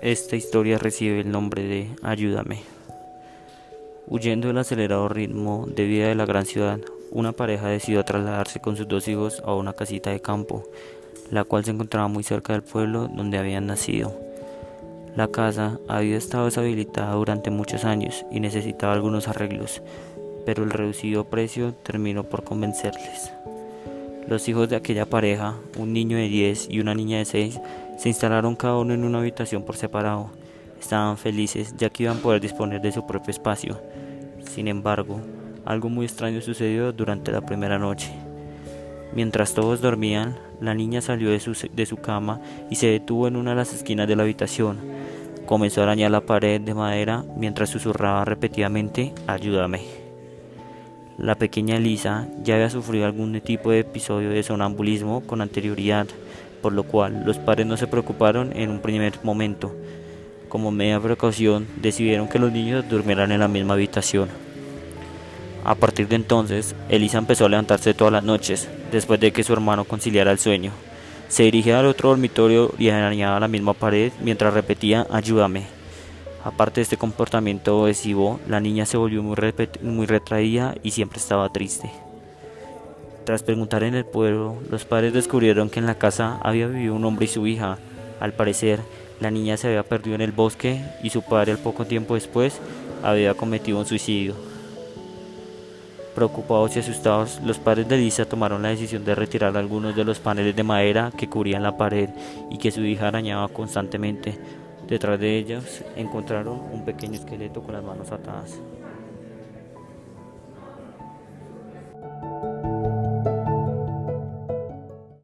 Esta historia recibe el nombre de Ayúdame. Huyendo del acelerado ritmo de vida de la gran ciudad, una pareja decidió trasladarse con sus dos hijos a una casita de campo, la cual se encontraba muy cerca del pueblo donde habían nacido. La casa había estado deshabilitada durante muchos años y necesitaba algunos arreglos, pero el reducido precio terminó por convencerles. Los hijos de aquella pareja, un niño de 10 y una niña de 6, se instalaron cada uno en una habitación por separado. Estaban felices ya que iban a poder disponer de su propio espacio. Sin embargo, algo muy extraño sucedió durante la primera noche. Mientras todos dormían, la niña salió de su, de su, cama y se detuvo en una de las esquinas de la habitación. Comenzó a arañar la pared de madera mientras susurraba repetidamente, ayúdame. La pequeña Elisa ya había sufrido algún tipo de episodio de sonambulismo con anterioridad, por lo cual los padres no se preocuparon en un primer momento. Como media precaución, decidieron que los niños durmieran en la misma habitación. A partir de entonces, Elisa empezó a levantarse todas las noches, después de que su hermano conciliara el sueño. Se dirigía al otro dormitorio y arañaba la misma pared mientras repetía ayúdame. Aparte de este comportamiento obsesivo, la niña se volvió muy, muy retraída y siempre estaba triste. Tras preguntar en el pueblo, los padres descubrieron que en la casa había vivido un hombre y su hija. Al parecer, la niña se había perdido en el bosque y su padre al poco tiempo después había cometido un suicidio. Preocupados y asustados, los padres de Lisa tomaron la decisión de retirar algunos de los paneles de madera que cubrían la pared y que su hija arañaba constantemente Detrás de ellos encontraron un pequeño esqueleto con las manos atadas.